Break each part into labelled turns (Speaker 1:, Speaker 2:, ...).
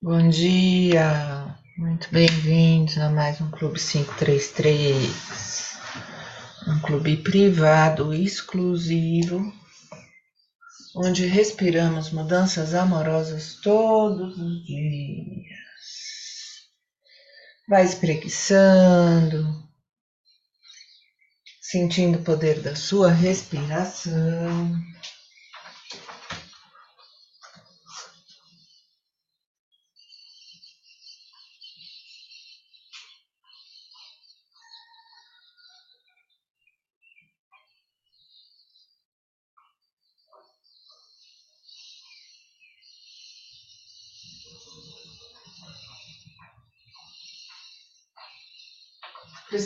Speaker 1: Bom dia, muito bem-vindos a mais um Clube 533, um clube privado exclusivo, onde respiramos mudanças amorosas todos os dias. Vai espreguiçando, sentindo o poder da sua respiração.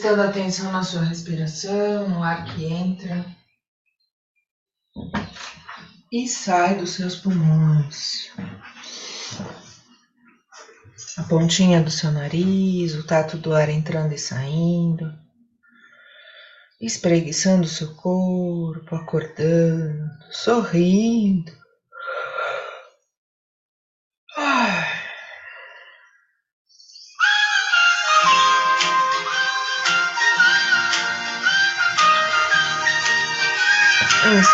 Speaker 1: Prestando atenção na sua respiração, no ar que entra e sai dos seus pulmões. A pontinha do seu nariz, o tato do ar entrando e saindo, espreguiçando o seu corpo, acordando, sorrindo.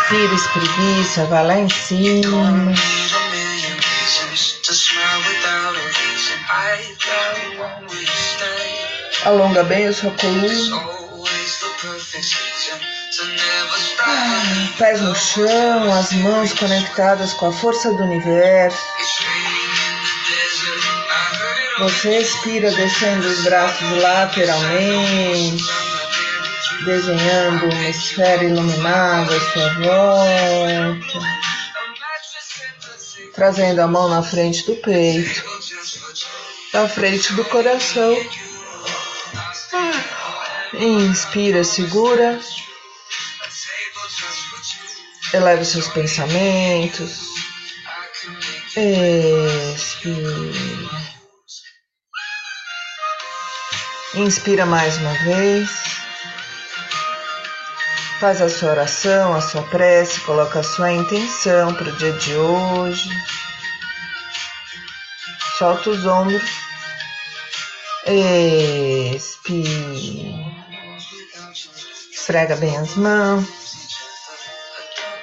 Speaker 1: Inspira, espreguiça, vai lá em cima. Alonga bem a sua coluna. Ah, pés no chão, as mãos conectadas com a força do universo. Você expira descendo os braços lateralmente desenhando uma esfera iluminada à sua volta, trazendo a mão na frente do peito, na frente do coração. Inspira, segura, eleve seus pensamentos. Expira. Inspira mais uma vez. Faz a sua oração, a sua prece, coloca a sua intenção para o dia de hoje. Solta os ombros. Expira. Esfrega bem as mãos.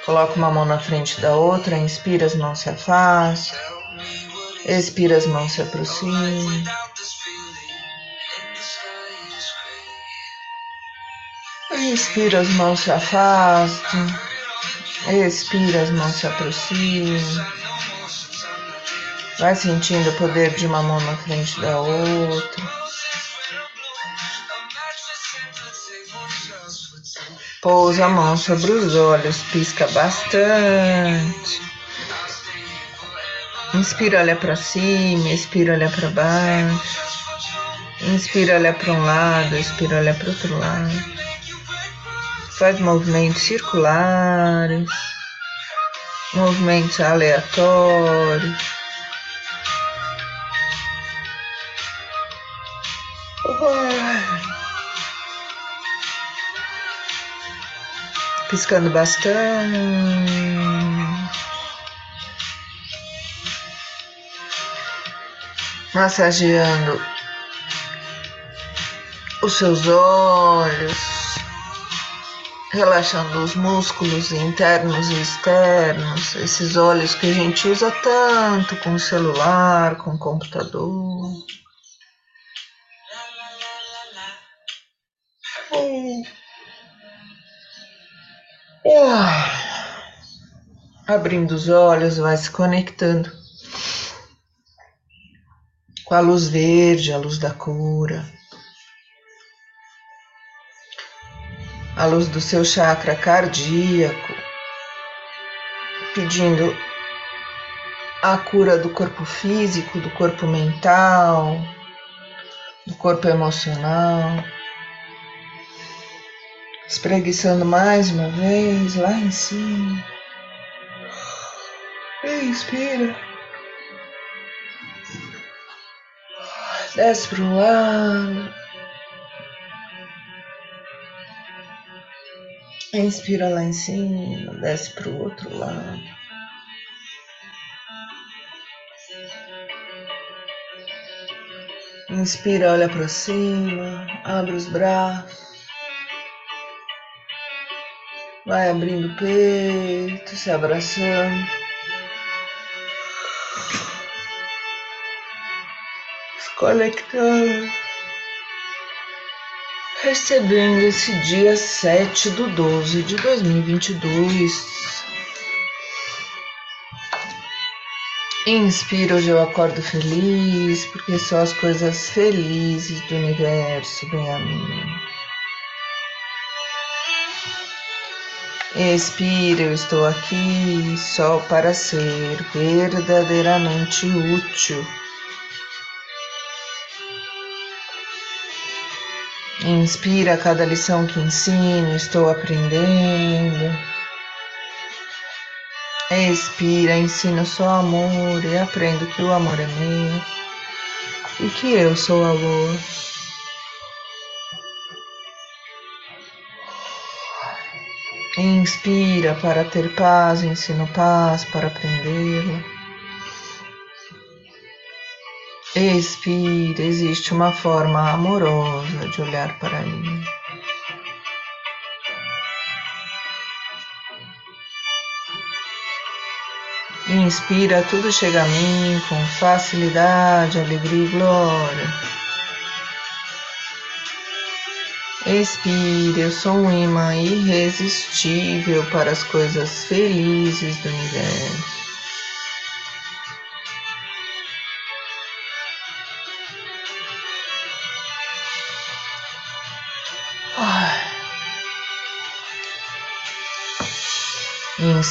Speaker 1: Coloca uma mão na frente da outra. Inspira, as mãos se afastam. Expira, as mãos se aproximam. Inspira, as mãos se afastam. Expira, as mãos se aproximam. Vai sentindo o poder de uma mão na frente da outra. Pousa a mão sobre os olhos, pisca bastante. Inspira, olha para cima, expira, olha para baixo. Inspira, olha para um lado, expira, olha para outro lado faz movimentos circulares, movimentos aleatórios. Piscando bastante. Massageando os seus olhos relaxando os músculos internos e externos, esses olhos que a gente usa tanto com o celular, com o computador. Abrindo os olhos, vai se conectando com a luz verde, a luz da cura. A luz do seu chakra cardíaco, pedindo a cura do corpo físico, do corpo mental, do corpo emocional. Espreguiçando mais uma vez lá em cima. Inspira. Desce para o lado. Inspira lá em cima, desce para o outro lado. Inspira, olha para cima, abre os braços. Vai abrindo o peito, se abraçando. Se conectando. Recebendo esse dia 7 do 12 de 2022. Inspiro, hoje eu acordo feliz, porque só as coisas felizes do universo vêm a mim. Expiro, eu estou aqui só para ser verdadeiramente útil. Inspira cada lição que ensino, estou aprendendo. Expira, ensino só amor e aprendo que o amor é meu e que eu sou amor. Inspira para ter paz, ensino paz para aprendê-la. Expira, existe uma forma amorosa de olhar para ele. Inspira, tudo chega a mim com facilidade, alegria e glória. Expira, eu sou um imã irresistível para as coisas felizes do universo.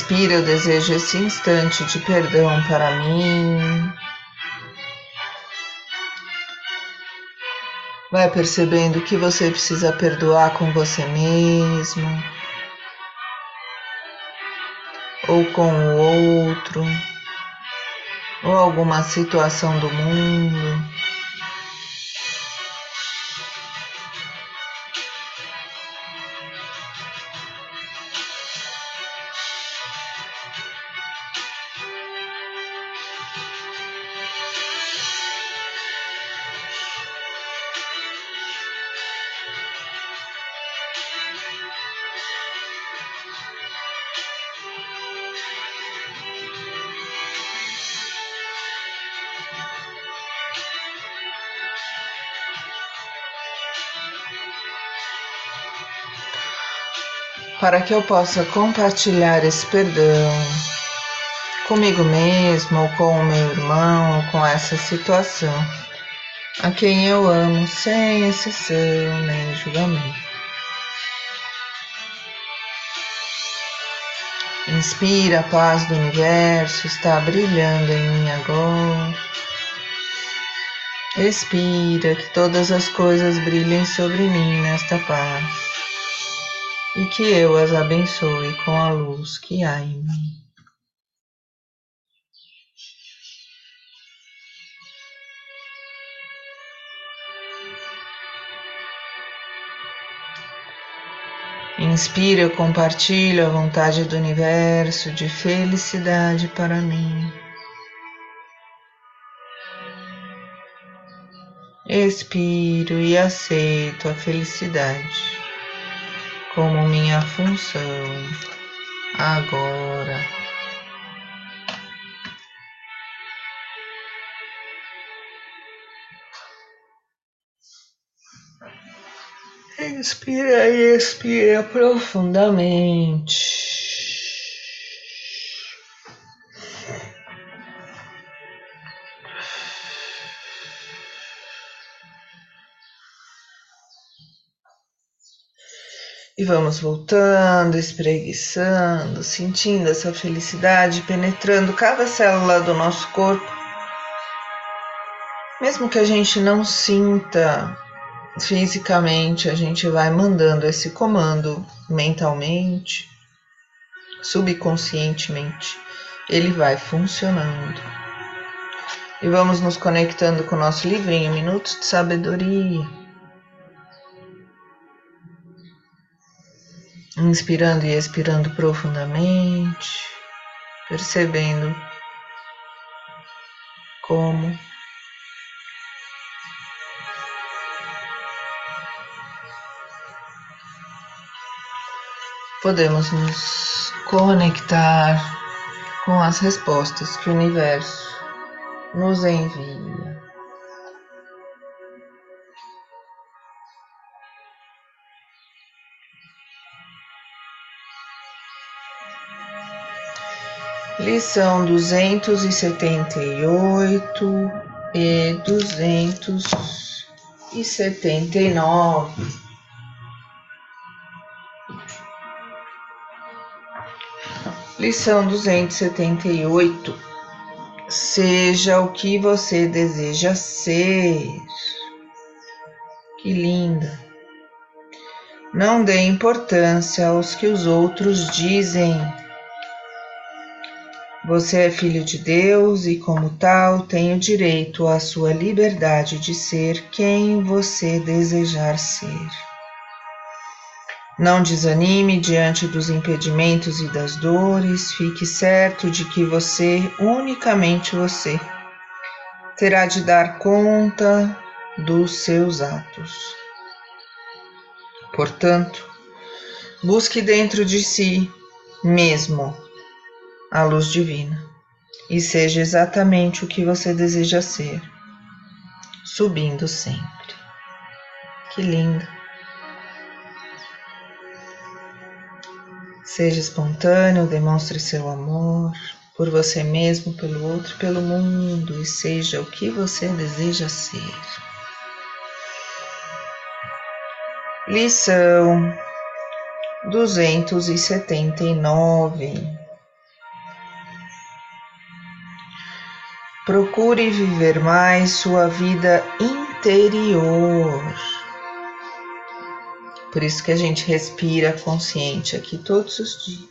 Speaker 1: Inspira, eu desejo esse instante de perdão para mim. Vai percebendo que você precisa perdoar com você mesmo, ou com o outro, ou alguma situação do mundo. Para que eu possa compartilhar esse perdão comigo mesmo, ou com o meu irmão, ou com essa situação, a quem eu amo sem exceção nem julgamento. Inspira, a paz do universo está brilhando em mim agora. Expira, que todas as coisas brilhem sobre mim nesta paz e que eu as abençoe com a luz que há em mim. Inspiro, compartilho a vontade do universo de felicidade para mim. Expiro e aceito a felicidade como minha função agora. Inspira e expira profundamente. E vamos voltando, espreguiçando, sentindo essa felicidade penetrando cada célula do nosso corpo. Mesmo que a gente não sinta fisicamente, a gente vai mandando esse comando mentalmente, subconscientemente. Ele vai funcionando. E vamos nos conectando com o nosso livrinho Minutos de Sabedoria inspirando e expirando profundamente, percebendo como podemos nos conectar com as respostas que o universo nos envia. E setenta e nove. Lição duzentos e setenta e oito. Seja o que você deseja ser. Que linda. Não dê importância aos que os outros dizem você é filho de Deus e, como tal, tem o direito à sua liberdade de ser quem você desejar ser. Não desanime diante dos impedimentos e das dores, fique certo de que você, unicamente você, terá de dar conta dos seus atos. Portanto, busque dentro de si mesmo a luz divina e seja exatamente o que você deseja ser, subindo sempre. Que lindo! Seja espontâneo, demonstre seu amor por você mesmo, pelo outro, pelo mundo e seja o que você deseja ser. Lição 279 Procure viver mais sua vida interior. Por isso que a gente respira consciente aqui todos os dias.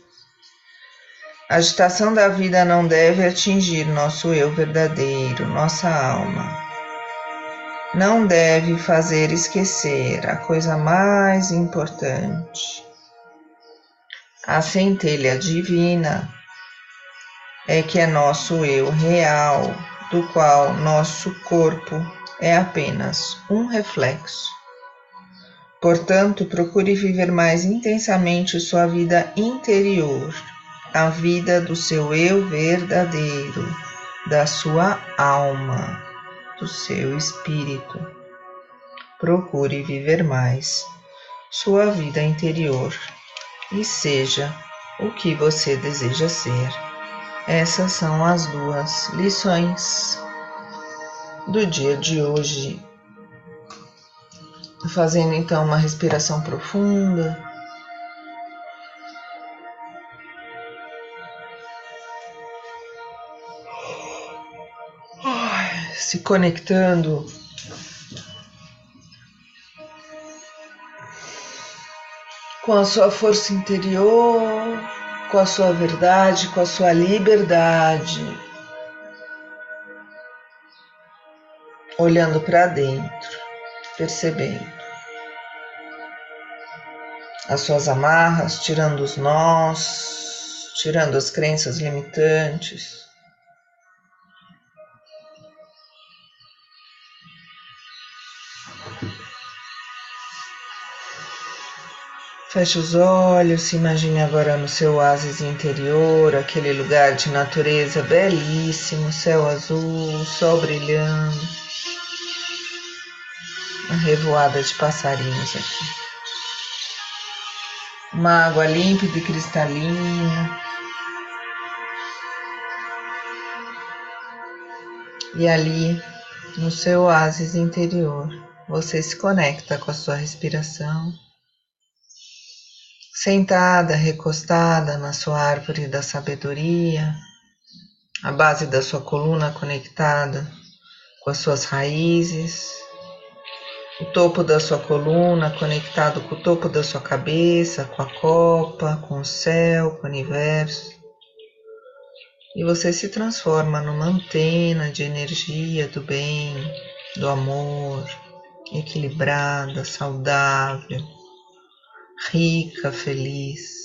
Speaker 1: A agitação da vida não deve atingir nosso eu verdadeiro, nossa alma. Não deve fazer esquecer a coisa mais importante. A centelha divina é que é nosso eu real, do qual nosso corpo é apenas um reflexo. Portanto, procure viver mais intensamente sua vida interior, a vida do seu eu verdadeiro, da sua alma, do seu espírito. Procure viver mais sua vida interior e seja o que você deseja ser. Essas são as duas lições do dia de hoje. Fazendo então uma respiração profunda. Se conectando com a sua força interior com a sua verdade, com a sua liberdade, olhando para dentro, percebendo as suas amarras, tirando os nós, tirando as crenças limitantes. Feche os olhos, se imagine agora no seu oásis interior, aquele lugar de natureza belíssimo, céu azul, sol brilhando, uma revoada de passarinhos aqui. Uma água límpida e cristalina. E ali, no seu oásis interior, você se conecta com a sua respiração sentada, recostada na sua árvore da sabedoria, a base da sua coluna conectada com as suas raízes, o topo da sua coluna conectado com o topo da sua cabeça, com a copa, com o céu, com o universo. E você se transforma numa antena de energia do bem, do amor, equilibrada, saudável rica, feliz,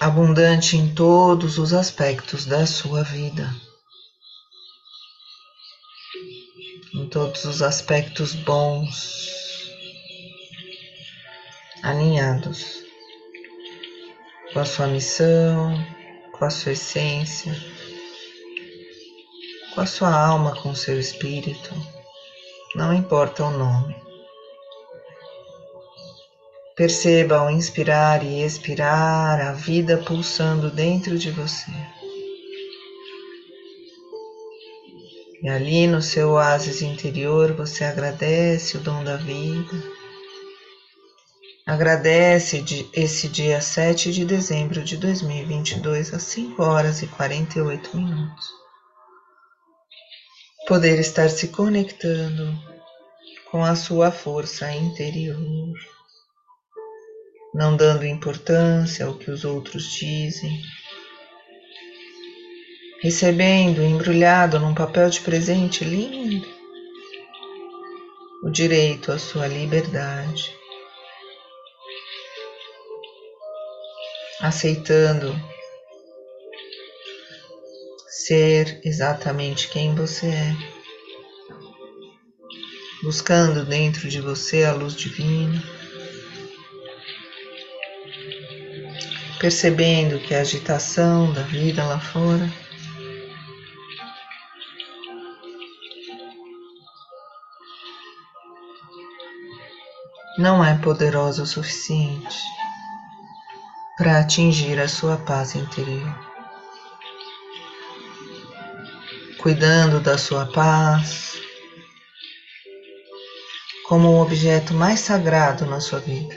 Speaker 1: abundante em todos os aspectos da sua vida, em todos os aspectos bons, alinhados com a sua missão, com a sua essência, com a sua alma, com o seu espírito, não importa o nome. Perceba ao inspirar e expirar a vida pulsando dentro de você. E ali no seu oásis interior você agradece o dom da vida. Agradece esse dia 7 de dezembro de 2022 às 5 horas e 48 minutos. Poder estar se conectando com a sua força interior, não dando importância ao que os outros dizem recebendo embrulhado num papel de presente lindo o direito à sua liberdade, aceitando ser exatamente quem você é, buscando dentro de você a luz divina. Percebendo que a agitação da vida lá fora não é poderosa o suficiente para atingir a sua paz interior. Cuidando da sua paz como o objeto mais sagrado na sua vida,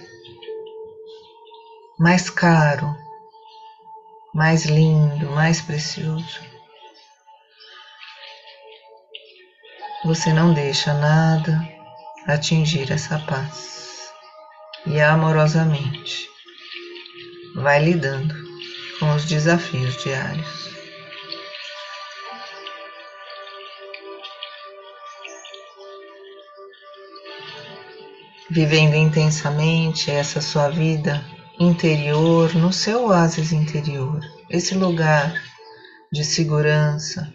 Speaker 1: mais caro, mais lindo, mais precioso. Você não deixa nada atingir essa paz e amorosamente vai lidando com os desafios diários. Vivendo intensamente essa sua vida interior, no seu oásis interior, esse lugar de segurança,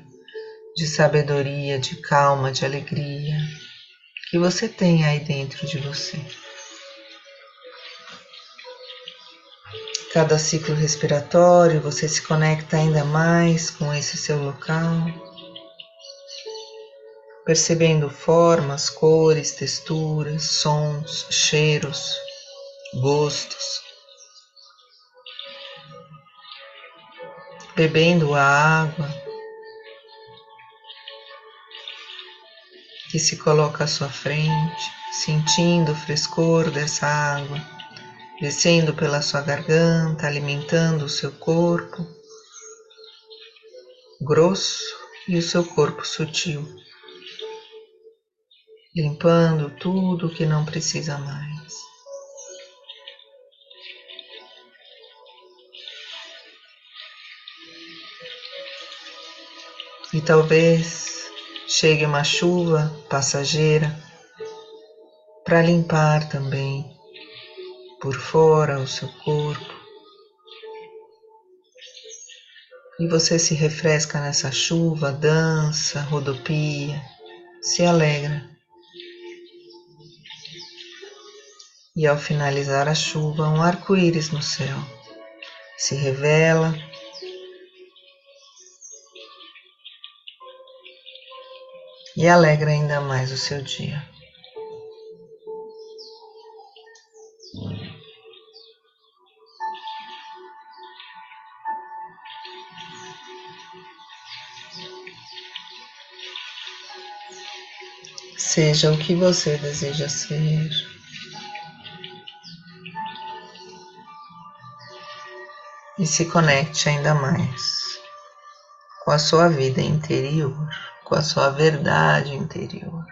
Speaker 1: de sabedoria, de calma, de alegria que você tem aí dentro de você. Cada ciclo respiratório você se conecta ainda mais com esse seu local, percebendo formas, cores, texturas, sons, cheiros, gostos. Bebendo a água que se coloca à sua frente, sentindo o frescor dessa água descendo pela sua garganta, alimentando o seu corpo grosso e o seu corpo sutil, limpando tudo que não precisa mais. E talvez chegue uma chuva passageira para limpar também por fora o seu corpo. E você se refresca nessa chuva, dança, rodopia, se alegra. E ao finalizar a chuva, um arco-íris no céu se revela. E alegra ainda mais o seu dia. Seja o que você deseja ser. E se conecte ainda mais com a sua vida interior, com a sua verdade interior.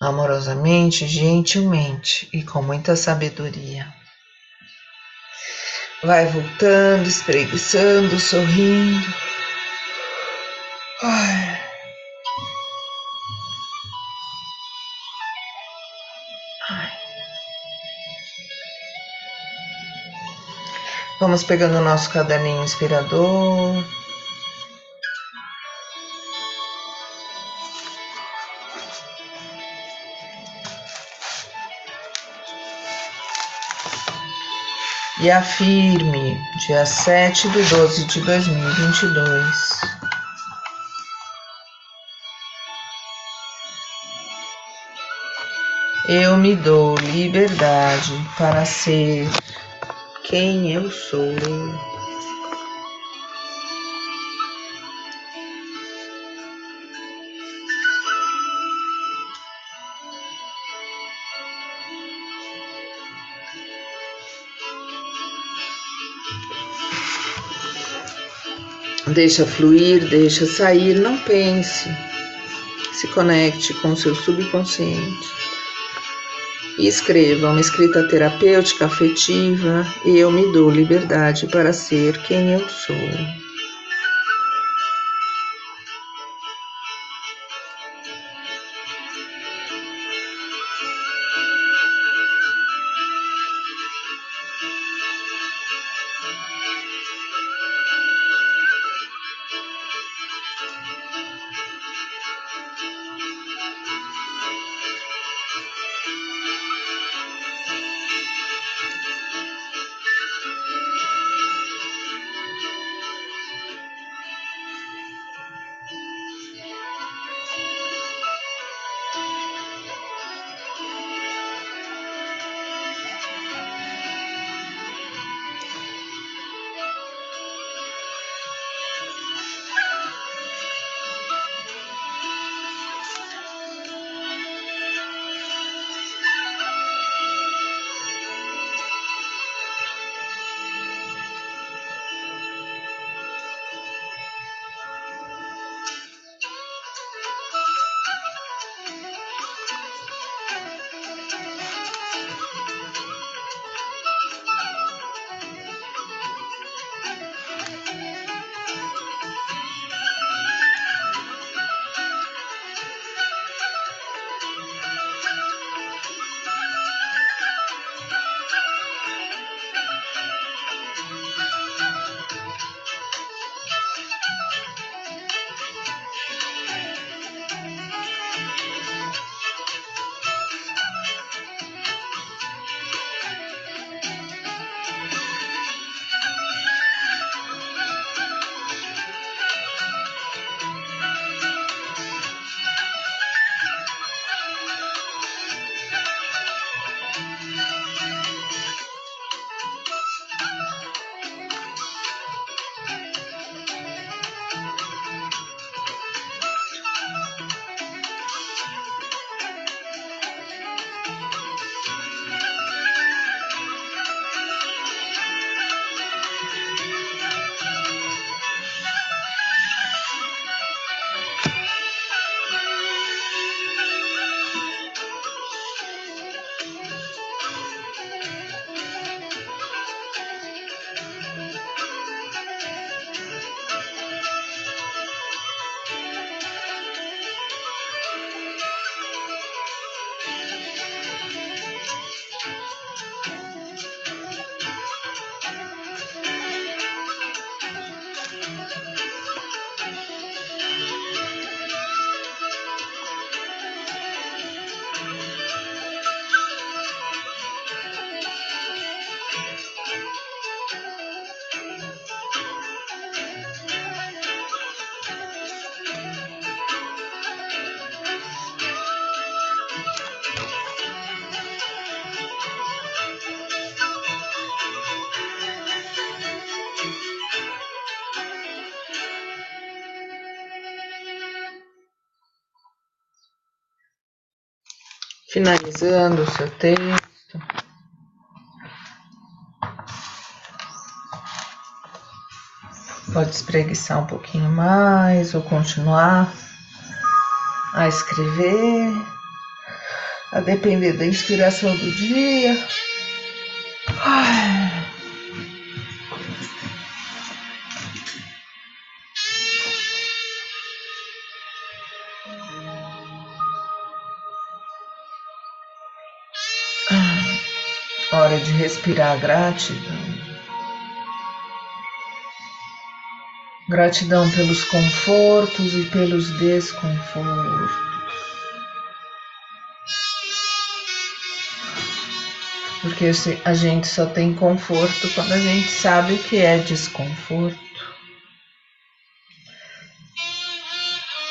Speaker 1: Amorosamente, gentilmente e com muita sabedoria. Vai voltando, espreguiçando, sorrindo. Ai. Vamos pegando o nosso caderninho inspirador. e afirme, dia 7 de 12 de 2022. Eu me dou liberdade para ser quem eu sou. Deixa fluir, deixa sair, não pense. Se conecte com o seu subconsciente. E escreva uma escrita terapêutica afetiva. Eu me dou liberdade para ser quem eu sou. Finalizando o seu texto. Pode espreguiçar um pouquinho mais ou continuar a escrever, a depender da inspiração do dia. De respirar gratidão. Gratidão pelos confortos e pelos desconfortos. Porque a gente só tem conforto quando a gente sabe o que é desconforto.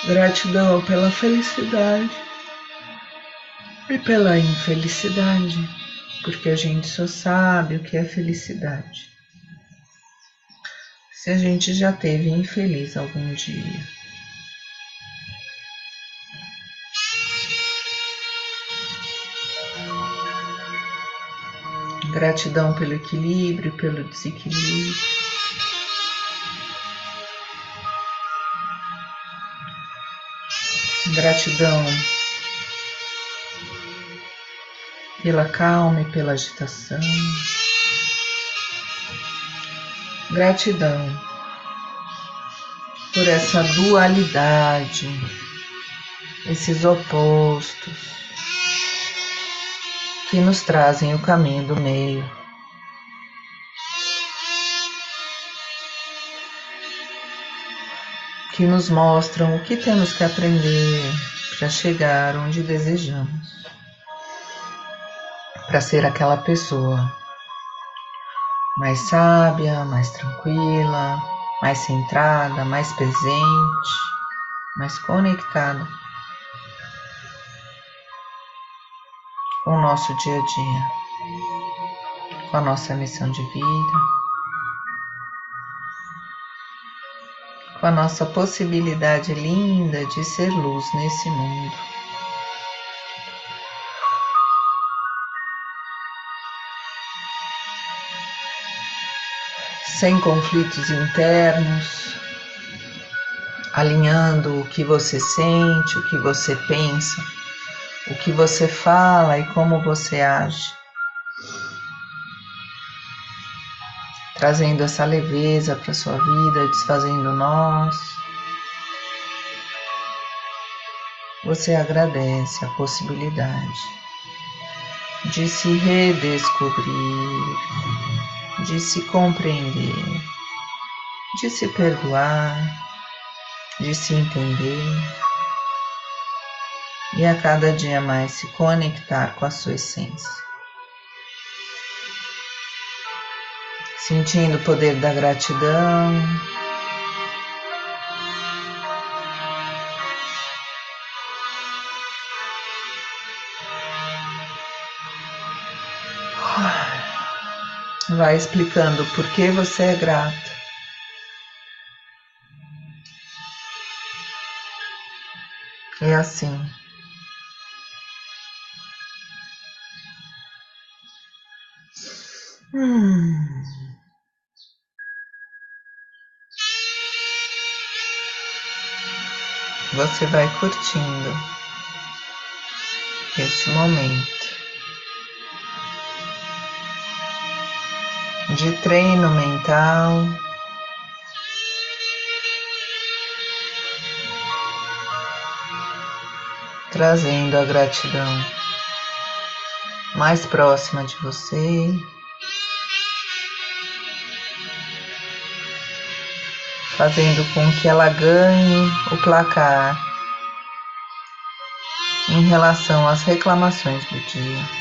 Speaker 1: Gratidão pela felicidade e pela infelicidade, porque a gente só sabe o que é felicidade. Se a gente já teve infeliz algum dia. Gratidão pelo equilíbrio, pelo desequilíbrio. Gratidão pela calma e pela agitação. Gratidão por essa dualidade, esses opostos que nos trazem o caminho do meio. Que nos mostram o que temos que aprender para chegar onde desejamos, para ser aquela pessoa mais sábia, mais tranquila, mais centrada, mais presente, mais conectada com o nosso dia a dia, com a nossa missão de vida, com a nossa possibilidade linda de ser luz nesse mundo. Sem conflitos internos, alinhando o que você sente, o que você pensa o que você fala e como você age. Trazendo essa leveza para sua vida, desfazendo nós. Você agradece a possibilidade de se redescobrir, de se compreender, de se perdoar, de se entender e a cada dia mais se conectar com a sua essência. Sentindo o poder da gratidão. Vai explicando por que você é grato. É assim. Hum. Você vai curtindo esse momento de treino mental. Trazendo a gratidão mais próxima de você. fazendo com que ela ganhe o placar em relação às reclamações do dia.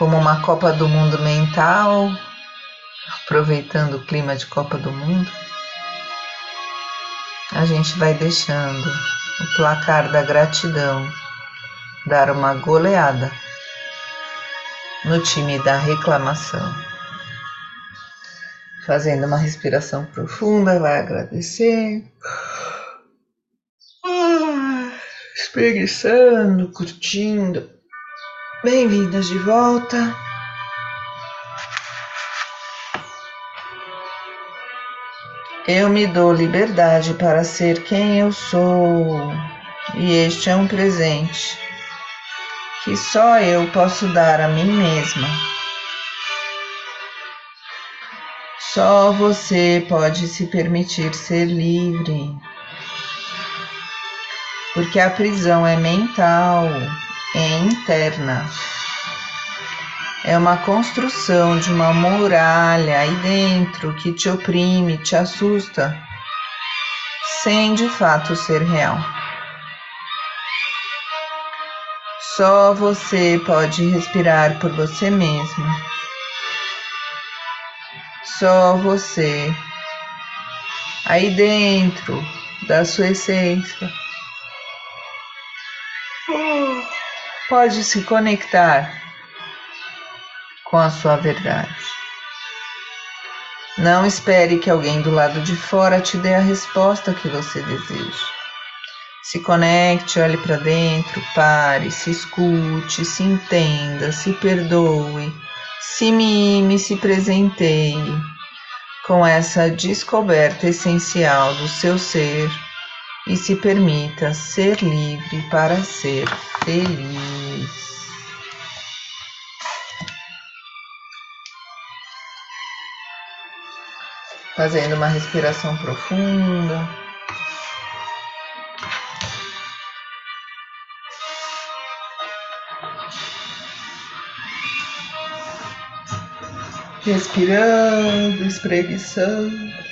Speaker 1: Como uma Copa do Mundo mental, aproveitando o clima de Copa do Mundo, a gente vai deixando o placar da gratidão dar uma goleada no time da reclamação fazendo uma respiração profunda, vai agradecer. Ah, espreguiçando, curtindo. Bem-vindas de volta. Eu me dou liberdade para ser quem eu sou, e este é um presente que só eu posso dar a mim mesma. Só você pode se permitir ser livre. Porque a prisão é mental, é interna. É uma construção de uma muralha aí dentro que te oprime, te assusta, sem de fato ser real. Só você pode respirar por você mesmo. Só você. Aí dentro da sua essência. Pode se conectar com a sua verdade. Não espere que alguém do lado de fora te dê a resposta que você deseja. Se conecte, olhe para dentro, pare, se escute, se entenda, se perdoe, se mime, se presenteie com essa descoberta essencial do seu ser e se permita ser livre para ser feliz. Fazendo uma respiração profunda. respirando, espreguiçando.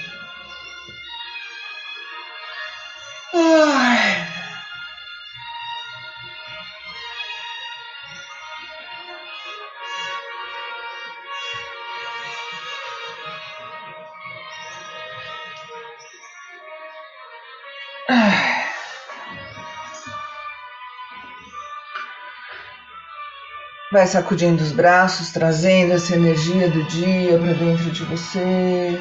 Speaker 1: Vai sacudindo os braços, trazendo essa energia do dia para dentro de você.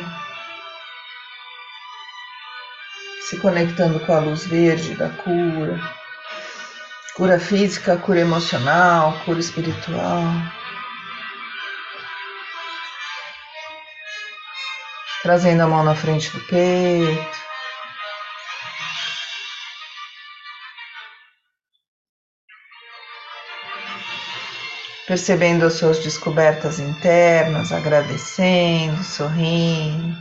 Speaker 1: Se conectando com a luz verde da cura. Cura física, cura emocional, cura espiritual. Trazendo a mão na frente do peito. Percebendo as suas descobertas internas, agradecendo, sorrindo,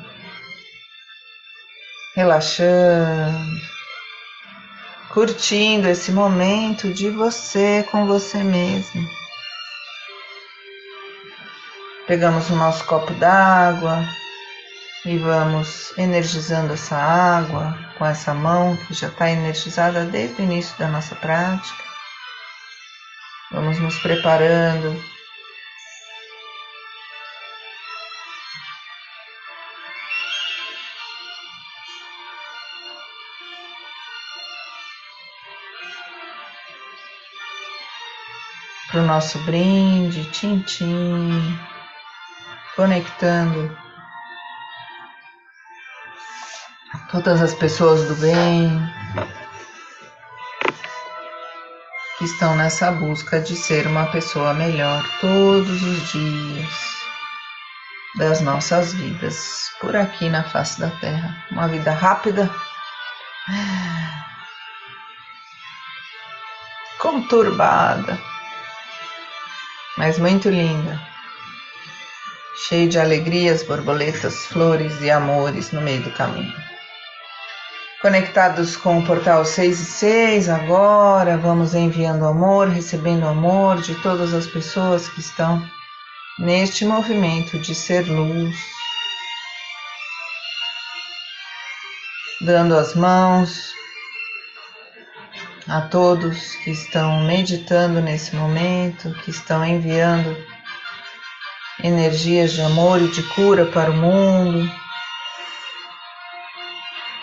Speaker 1: relaxando, curtindo esse momento de você com você mesmo. Pegamos o nosso copo d'água e vamos energizando essa água com essa mão que já está energizada desde o início da nossa prática. Vamos nos preparando. Para o nosso brinde, tintim, conectando todas as pessoas do bem, estão nessa busca de ser uma pessoa melhor todos os dias das nossas vidas por aqui na face da Terra. Uma vida rápida, conturbada, mas muito linda, cheia de alegrias, borboletas, flores e amores no meio do caminho conectados com o portal 6 e 6 agora, vamos enviando amor, recebendo amor de todas as pessoas que estão neste movimento de ser luz. Dando as mãos a todos que estão meditando nesse momento, que estão enviando energias de amor e de cura para o mundo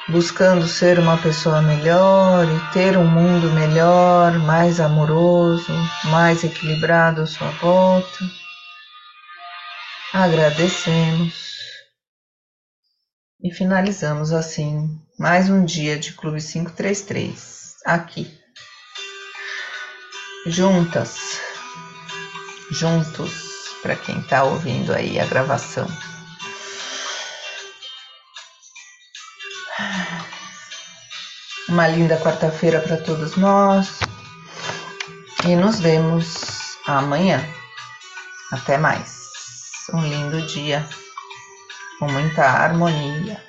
Speaker 1: buscando ser uma pessoa melhor e ter um mundo melhor, mais amoroso, mais equilibrado à sua volta. Agradecemos e finalizamos assim mais um dia de Clube 533 aqui. Juntas, juntos, para quem está ouvindo aí a gravação. Uma linda quarta-feira para todos nós e nos vemos amanhã. Até mais. Um lindo dia com muita harmonia.